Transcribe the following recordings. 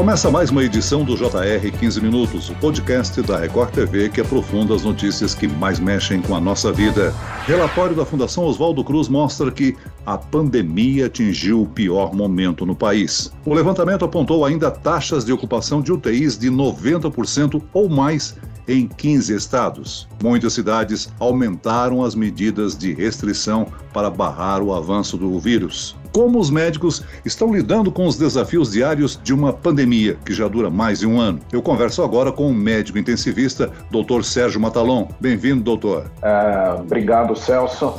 Começa mais uma edição do JR 15 Minutos, o podcast da Record TV que aprofunda as notícias que mais mexem com a nossa vida. Relatório da Fundação Oswaldo Cruz mostra que a pandemia atingiu o pior momento no país. O levantamento apontou ainda taxas de ocupação de UTIs de 90% ou mais em 15 estados. Muitas cidades aumentaram as medidas de restrição para barrar o avanço do vírus como os médicos estão lidando com os desafios diários de uma pandemia que já dura mais de um ano. Eu converso agora com o médico intensivista, Dr. Sérgio Matalon. Bem-vindo, doutor. É, obrigado, Celso.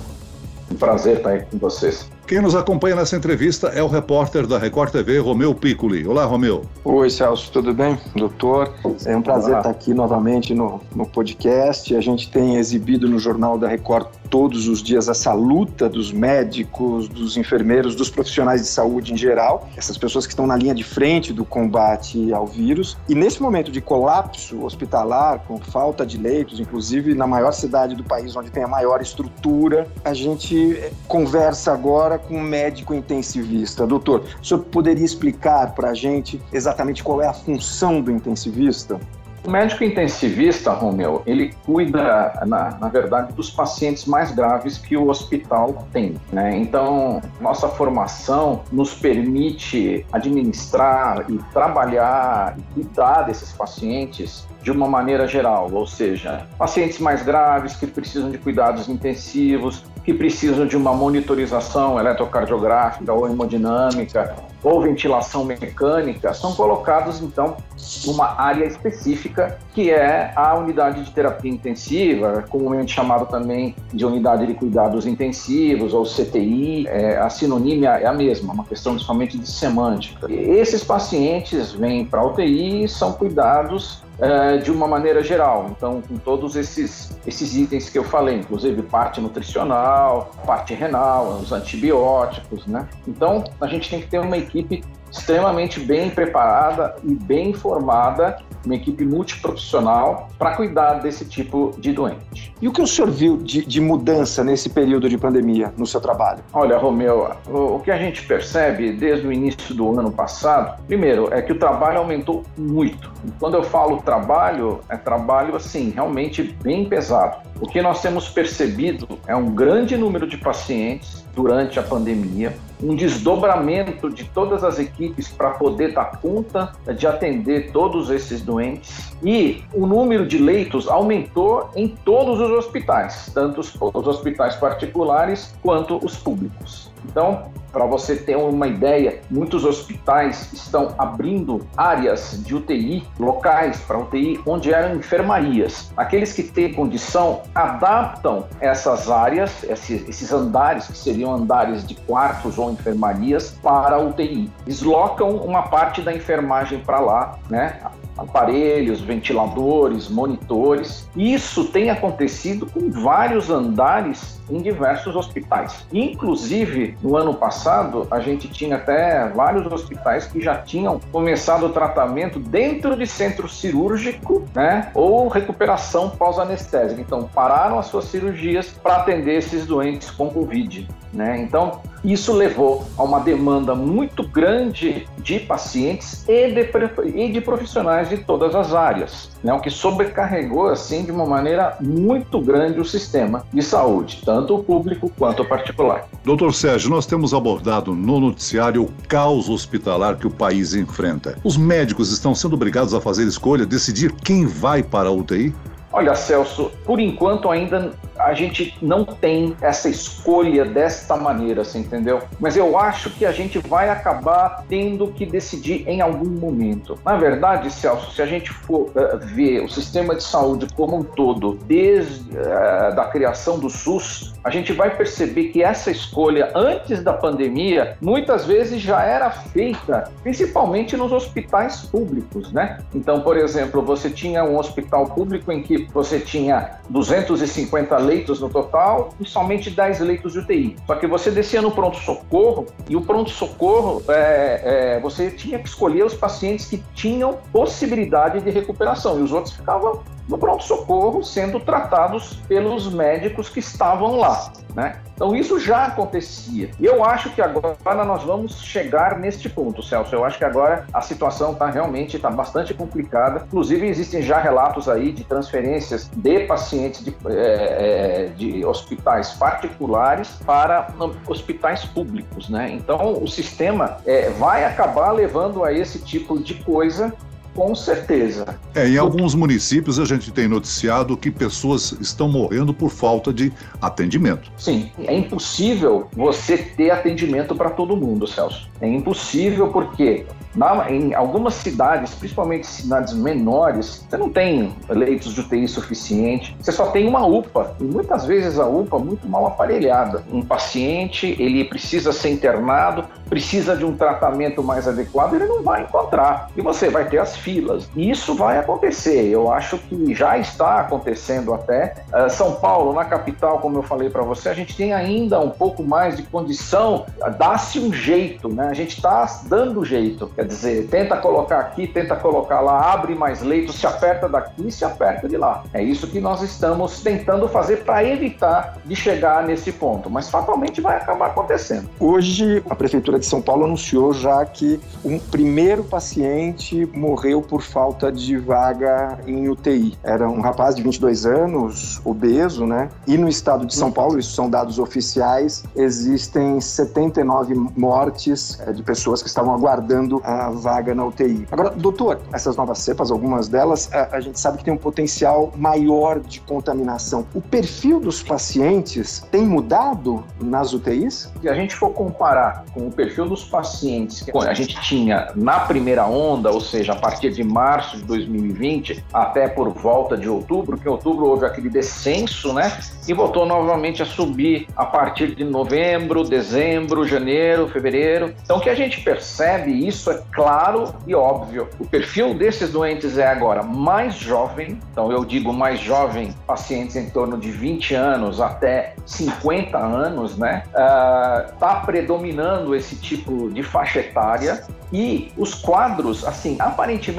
Um prazer estar aí com vocês. Quem nos acompanha nessa entrevista é o repórter da Record TV, Romeu Piccoli. Olá, Romeu. Oi, Celso, tudo bem? Doutor, é um prazer Olá. estar aqui novamente no, no podcast. A gente tem exibido no Jornal da Record todos os dias essa luta dos médicos, dos enfermeiros, dos profissionais de saúde em geral, essas pessoas que estão na linha de frente do combate ao vírus. E nesse momento de colapso hospitalar, com falta de leitos, inclusive na maior cidade do país onde tem a maior estrutura, a gente conversa agora com um médico intensivista. Doutor, o senhor poderia explicar para a gente exatamente qual é a função do intensivista? O médico intensivista, Romeu, ele cuida, na, na verdade, dos pacientes mais graves que o hospital tem. Né? Então, nossa formação nos permite administrar e trabalhar e cuidar desses pacientes de uma maneira geral, ou seja, pacientes mais graves que precisam de cuidados intensivos, que precisam de uma monitorização eletrocardiográfica ou hemodinâmica ou ventilação mecânica, são colocados então numa área específica que é a unidade de terapia intensiva, comumente chamado também de unidade de cuidados intensivos ou CTI. É, a sinonímia é a mesma, uma questão somente de semântica. E esses pacientes vêm para a UTI e são cuidados é, de uma maneira geral. Então, com todos esses, esses itens que eu falei, inclusive parte nutricional, parte renal, os antibióticos, né? Então, a gente tem que ter uma equipe extremamente bem preparada e bem informada, uma equipe multiprofissional para cuidar desse tipo de doente. E o que o senhor viu de, de mudança nesse período de pandemia no seu trabalho? Olha, Romeu, o, o que a gente percebe desde o início do ano passado, primeiro, é que o trabalho aumentou muito. E quando eu falo trabalho, é trabalho assim, realmente bem pesado. O que nós temos percebido é um grande número de pacientes durante a pandemia, um desdobramento de todas as equipes para poder dar conta de atender todos esses doentes e o número de leitos aumentou em todos os hospitais, tanto os, os hospitais particulares quanto os públicos. Então, para você ter uma ideia, muitos hospitais estão abrindo áreas de UTI, locais para UTI, onde eram enfermarias. Aqueles que têm condição adaptam essas áreas, esses andares, que seriam andares de quartos ou enfermarias, para UTI. Deslocam uma parte da enfermagem para lá, né? aparelhos, ventiladores, monitores. Isso tem acontecido com vários andares em diversos hospitais. Inclusive, no ano passado, a gente tinha até vários hospitais que já tinham começado o tratamento dentro de centro cirúrgico, né? Ou recuperação pós-anestésica. Então, pararam as suas cirurgias para atender esses doentes com Covid, né? Então, isso levou a uma demanda muito grande de pacientes e de, e de profissionais de todas as áreas, né? o que sobrecarregou assim de uma maneira muito grande o sistema de saúde, tanto o público quanto o particular. Doutor Sérgio, nós temos abordado no noticiário o caos hospitalar que o país enfrenta. Os médicos estão sendo obrigados a fazer escolha, decidir quem vai para a UTI? Olha, Celso, por enquanto ainda a gente não tem essa escolha desta maneira, você entendeu? Mas eu acho que a gente vai acabar tendo que decidir em algum momento. Na verdade, Celso, se a gente for uh, ver o sistema de saúde como um todo, desde uh, da criação do SUS, a gente vai perceber que essa escolha antes da pandemia muitas vezes já era feita, principalmente nos hospitais públicos, né? Então, por exemplo, você tinha um hospital público em que você tinha 250 leitos no total e somente 10 leitos de UTI. Só que você descia no pronto-socorro e o pronto-socorro, é, é, você tinha que escolher os pacientes que tinham possibilidade de recuperação e os outros ficavam no pronto-socorro sendo tratados pelos médicos que estavam lá. Né? Então isso já acontecia. E eu acho que agora nós vamos chegar neste ponto, Celso. Eu acho que agora a situação está realmente tá bastante complicada. Inclusive existem já relatos aí de transferências de pacientes de, é, de hospitais particulares para hospitais públicos, né? Então o sistema é, vai acabar levando a esse tipo de coisa com certeza. É, em alguns municípios a gente tem noticiado que pessoas estão morrendo por falta de atendimento. Sim, é impossível você ter atendimento para todo mundo, Celso. É impossível porque na, em algumas cidades, principalmente cidades menores, você não tem leitos de UTI suficiente, você só tem uma UPA, e muitas vezes a UPA muito mal aparelhada. Um paciente, ele precisa ser internado, precisa de um tratamento mais adequado, ele não vai encontrar. E você vai ter as filas. E isso vai acontecer. Eu acho que já está acontecendo até. Uh, São Paulo, na capital, como eu falei para você, a gente tem ainda um pouco mais de condição, dá-se um jeito, né? A gente está dando jeito. Quer dizer, tenta colocar aqui, tenta colocar lá, abre mais leitos, se aperta daqui se aperta de lá. É isso que nós estamos tentando fazer para evitar de chegar nesse ponto. Mas fatalmente vai acabar acontecendo. Hoje, a Prefeitura de São Paulo anunciou já que um primeiro paciente morreu por falta de vaga em UTI. Era um rapaz de 22 anos, obeso, né? E no estado de São Paulo, isso são dados oficiais, existem 79 mortes é, de pessoas que estavam aguardando a vaga na UTI. Agora, doutor, essas novas cepas, algumas delas, a, a gente sabe que tem um potencial maior de contaminação. O perfil dos pacientes tem mudado nas UTIs? Se a gente for comparar com o perfil perfil dos pacientes que a gente tinha na primeira onda, ou seja, a partir de março de 2020 até por volta de outubro, que em outubro houve aquele descenso, né? E voltou novamente a subir a partir de novembro, dezembro, janeiro, fevereiro. Então, o que a gente percebe, isso é claro e óbvio. O perfil desses doentes é agora mais jovem, então eu digo mais jovem, pacientes em torno de 20 anos até 50 anos, né? Está uh, predominando esse tipo de faixa etária e os quadros, assim, aparentemente,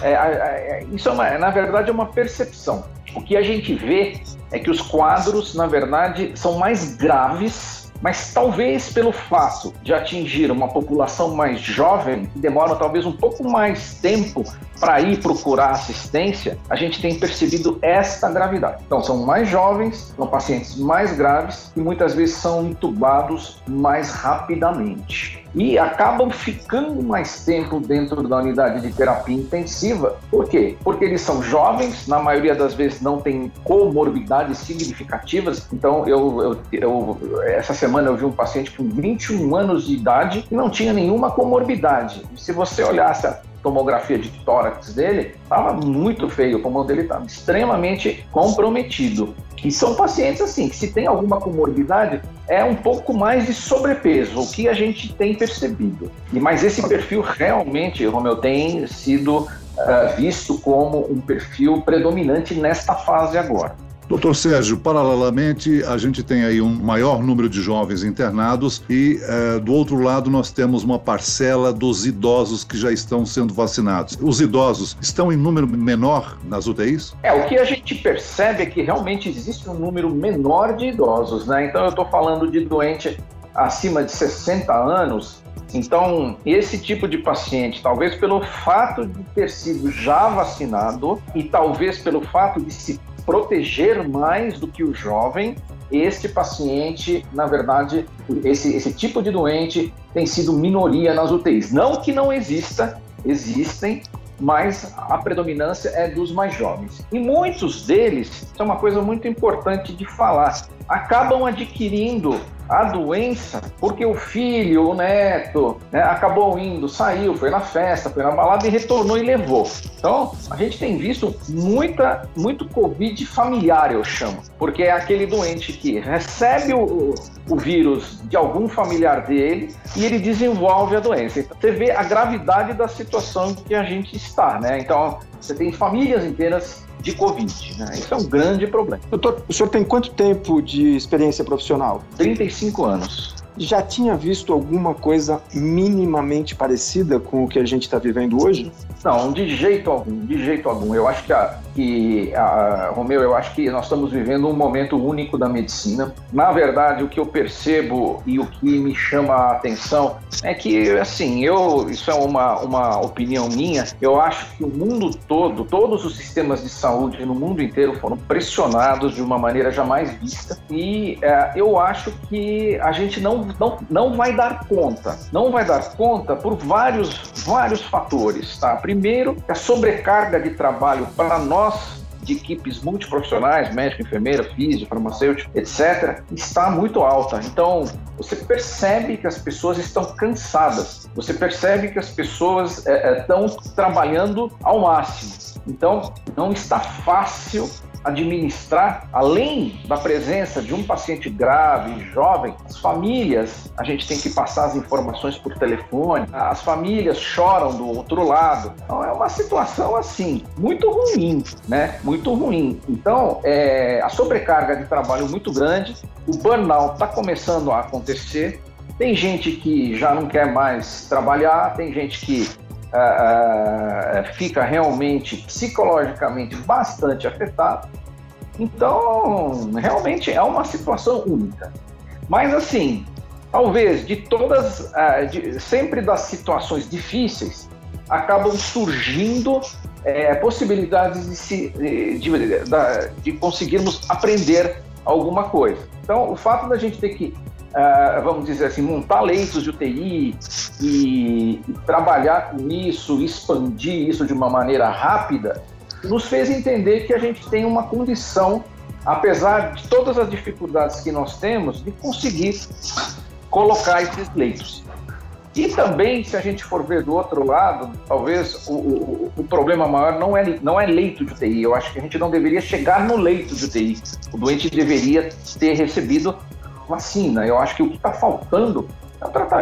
é, é, isso é uma, na verdade é uma percepção. O que a gente vê é que os quadros, na verdade, são mais graves mas talvez pelo fato de atingir uma população mais jovem, que demora talvez um pouco mais tempo para ir procurar assistência, a gente tem percebido esta gravidade. Então, são mais jovens, são pacientes mais graves e muitas vezes são intubados mais rapidamente e acabam ficando mais tempo dentro da unidade de terapia intensiva. Por quê? Porque eles são jovens, na maioria das vezes não têm comorbidades significativas. Então, eu, eu, eu, essa semana eu vi um paciente com 21 anos de idade e não tinha nenhuma comorbidade. Se você olhasse a tomografia de tórax dele, estava muito feio, o pulmão dele estava extremamente comprometido. E são pacientes assim, que se tem alguma comorbidade, é um pouco mais de sobrepeso, o que a gente tem percebido. E Mas esse perfil realmente, Romeu, tem sido uh, visto como um perfil predominante nesta fase agora. Doutor Sérgio, paralelamente, a gente tem aí um maior número de jovens internados e, eh, do outro lado, nós temos uma parcela dos idosos que já estão sendo vacinados. Os idosos estão em número menor nas UTIs? É, o que a gente percebe é que realmente existe um número menor de idosos, né? Então, eu estou falando de doente acima de 60 anos, então, esse tipo de paciente, talvez pelo fato de ter sido já vacinado e talvez pelo fato de se proteger mais do que o jovem, este paciente, na verdade, esse, esse tipo de doente tem sido minoria nas UTIs. Não que não exista, existem, mas a predominância é dos mais jovens. E muitos deles, isso é uma coisa muito importante de falar, acabam adquirindo a doença porque o filho, o neto, né, acabou indo, saiu, foi na festa, foi na balada e retornou e levou. Então, a gente tem visto muita, muito Covid familiar, eu chamo, porque é aquele doente que recebe o, o vírus de algum familiar dele e ele desenvolve a doença. Então, você vê a gravidade da situação que a gente está, né? Então, você tem famílias inteiras de Covid. Né? Isso é um grande problema. Doutor, o senhor tem quanto tempo de experiência profissional? 35 anos. Já tinha visto alguma coisa minimamente parecida com o que a gente está vivendo hoje? Não, de jeito algum, de jeito algum. Eu acho que, a, que a, Romeu, eu acho que nós estamos vivendo um momento único da medicina. Na verdade, o que eu percebo e o que me chama a atenção é que, assim, eu, isso é uma, uma opinião minha, eu acho que o mundo todo, todos os sistemas de saúde no mundo inteiro foram pressionados de uma maneira jamais vista e é, eu acho que a gente não, não, não vai dar conta, não vai dar conta por vários, vários fatores, tá? Primeiro, a sobrecarga de trabalho para nós de equipes multiprofissionais, médico, enfermeira, físico, farmacêutico, etc., está muito alta. Então, você percebe que as pessoas estão cansadas, você percebe que as pessoas é, estão trabalhando ao máximo. Então, não está fácil administrar, além da presença de um paciente grave, jovem, as famílias, a gente tem que passar as informações por telefone, as famílias choram do outro lado. Então é uma situação assim, muito ruim, né? Muito ruim. Então, é, a sobrecarga de trabalho muito grande, o burnout está começando a acontecer. Tem gente que já não quer mais trabalhar, tem gente que uh, fica realmente psicologicamente bastante afetado. Então, realmente é uma situação única. Mas assim, talvez de todas, uh, de, sempre das situações difíceis, acabam surgindo é, possibilidades de, se, de, de, de, conseguirmos aprender alguma coisa. Então, o fato da gente ter que uh, vamos dizer assim, montar leitos de UTI e, e trabalhar com isso, expandir isso de uma maneira rápida, nos fez entender que a gente tem uma condição, apesar de todas as dificuldades que nós temos, de conseguir colocar esses leitos. E também, se a gente for ver do outro lado, talvez o, o, o, problema maior não é, não é leito de UTI. Eu acho que a gente não deveria chegar no leito de UTI. O doente deveria ter recebido vacina. Eu acho que o que está faltando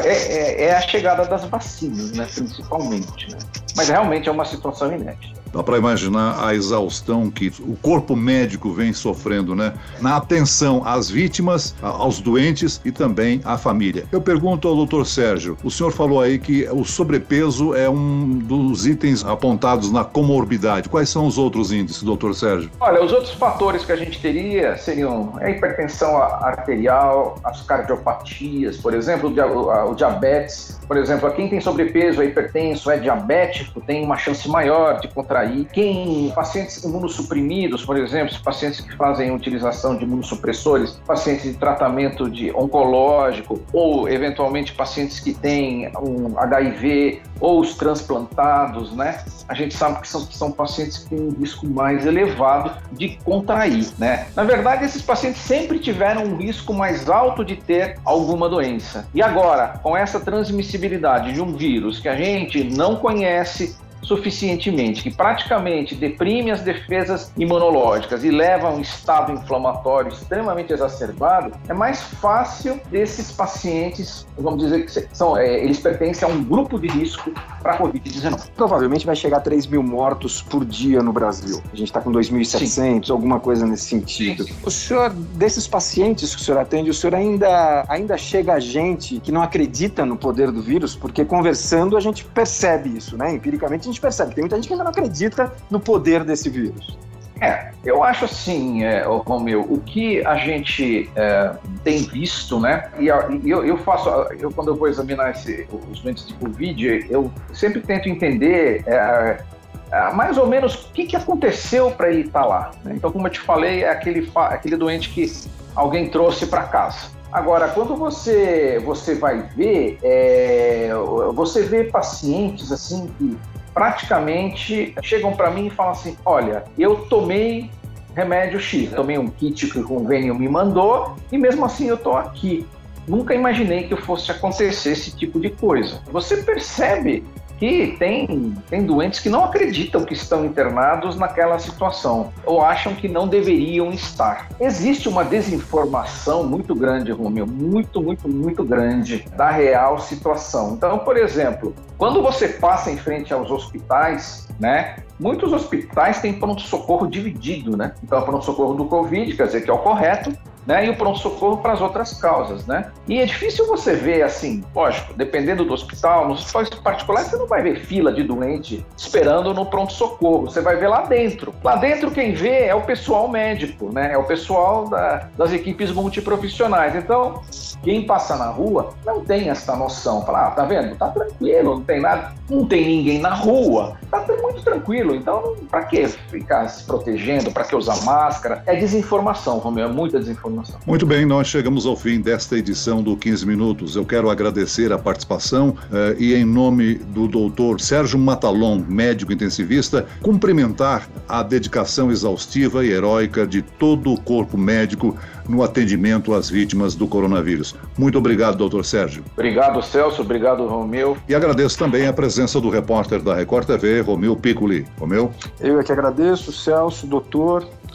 é, é, é, é, a chegada das vacinas, né, principalmente. Né? Mas realmente é uma situação inédita. Dá para imaginar a exaustão que o corpo médico vem sofrendo, né? Na atenção às vítimas, aos doentes e também à família. Eu pergunto ao doutor Sérgio: o senhor falou aí que o sobrepeso é um dos itens apontados na comorbidade. Quais são os outros índices, doutor Sérgio? Olha, os outros fatores que a gente teria seriam a hipertensão arterial, as cardiopatias, por exemplo, o diabetes. Por exemplo, quem tem sobrepeso, é hipertenso, é diabético, tem uma chance maior de contrair. Quem, pacientes imunossuprimidos, por exemplo, pacientes que fazem utilização de imunossupressores, pacientes de tratamento de oncológico ou eventualmente pacientes que têm um HIV ou os transplantados, né? A gente sabe que são, que são pacientes que têm um risco mais elevado de contrair, né? Na verdade, esses pacientes sempre tiveram um risco mais alto de ter alguma doença. E agora, com essa transmissibilidade de um vírus que a gente não conhece, suficientemente, que praticamente deprime as defesas imunológicas e leva a um estado inflamatório extremamente exacerbado, é mais fácil desses pacientes, vamos dizer que são, é, eles pertencem a um grupo de risco para a Covid-19. Provavelmente vai chegar a 3 mil mortos por dia no Brasil. A gente está com 2.700, alguma coisa nesse sentido. Sim. O senhor, desses pacientes que o senhor atende, o senhor ainda, ainda chega a gente que não acredita no poder do vírus? Porque conversando a gente percebe isso, né? Empiricamente a gente percebe. Tem muita gente que ainda não acredita no poder desse vírus. É, eu acho assim, é, Romeu, o que a gente é, tem visto, né? E eu, eu, faço, eu quando eu vou examinar esse, os doentes de Covid, eu sempre tento entender é, é, mais ou menos o que, que aconteceu para ele estar tá lá. Né? Então, como eu te falei, é aquele, aquele doente que alguém trouxe para casa. Agora, quando você, você vai ver, é, você vê pacientes assim que praticamente chegam para mim e falam assim: olha, eu tomei remédio X, tomei um kit que o convênio me mandou e mesmo assim eu estou aqui. Nunca imaginei que fosse acontecer esse tipo de coisa. Você percebe que tem, tem doentes que não acreditam que estão internados naquela situação ou acham que não deveriam estar. Existe uma desinformação muito grande, Romeu, muito, muito, muito grande da real situação. Então, por exemplo, quando você passa em frente aos hospitais, né, muitos hospitais têm pronto-socorro dividido, né? Então, pronto-socorro do Covid, quer dizer que é o correto, né? E o pronto-socorro para as outras causas, né? E é difícil você ver assim, lógico, dependendo do hospital, nos hospitais particulares você não vai ver fila de doente esperando no pronto-socorro, você vai ver lá dentro. Lá dentro quem vê é o pessoal médico, né? É o pessoal da, das equipes multiprofissionais. Então, quem passa na rua não tem essa noção. Fala, ah, tá vendo? Tá tranquilo, não tem nada, não tem ninguém na rua, tá tranquilo. Então, para que ficar se protegendo? Para que usar máscara? É desinformação, Romeu, é muita desinformação. Muito bem, nós chegamos ao fim desta edição do 15 Minutos. Eu quero agradecer a participação eh, e, em nome do doutor Sérgio Matalon, médico intensivista, cumprimentar a dedicação exaustiva e heróica de todo o corpo médico no atendimento às vítimas do coronavírus. Muito obrigado, doutor Sérgio. Obrigado, Celso. Obrigado, Romeu. E agradeço também a presença do repórter da Record TV, Romeu Piccoli. Romeu? Eu é que agradeço, Celso, doutor.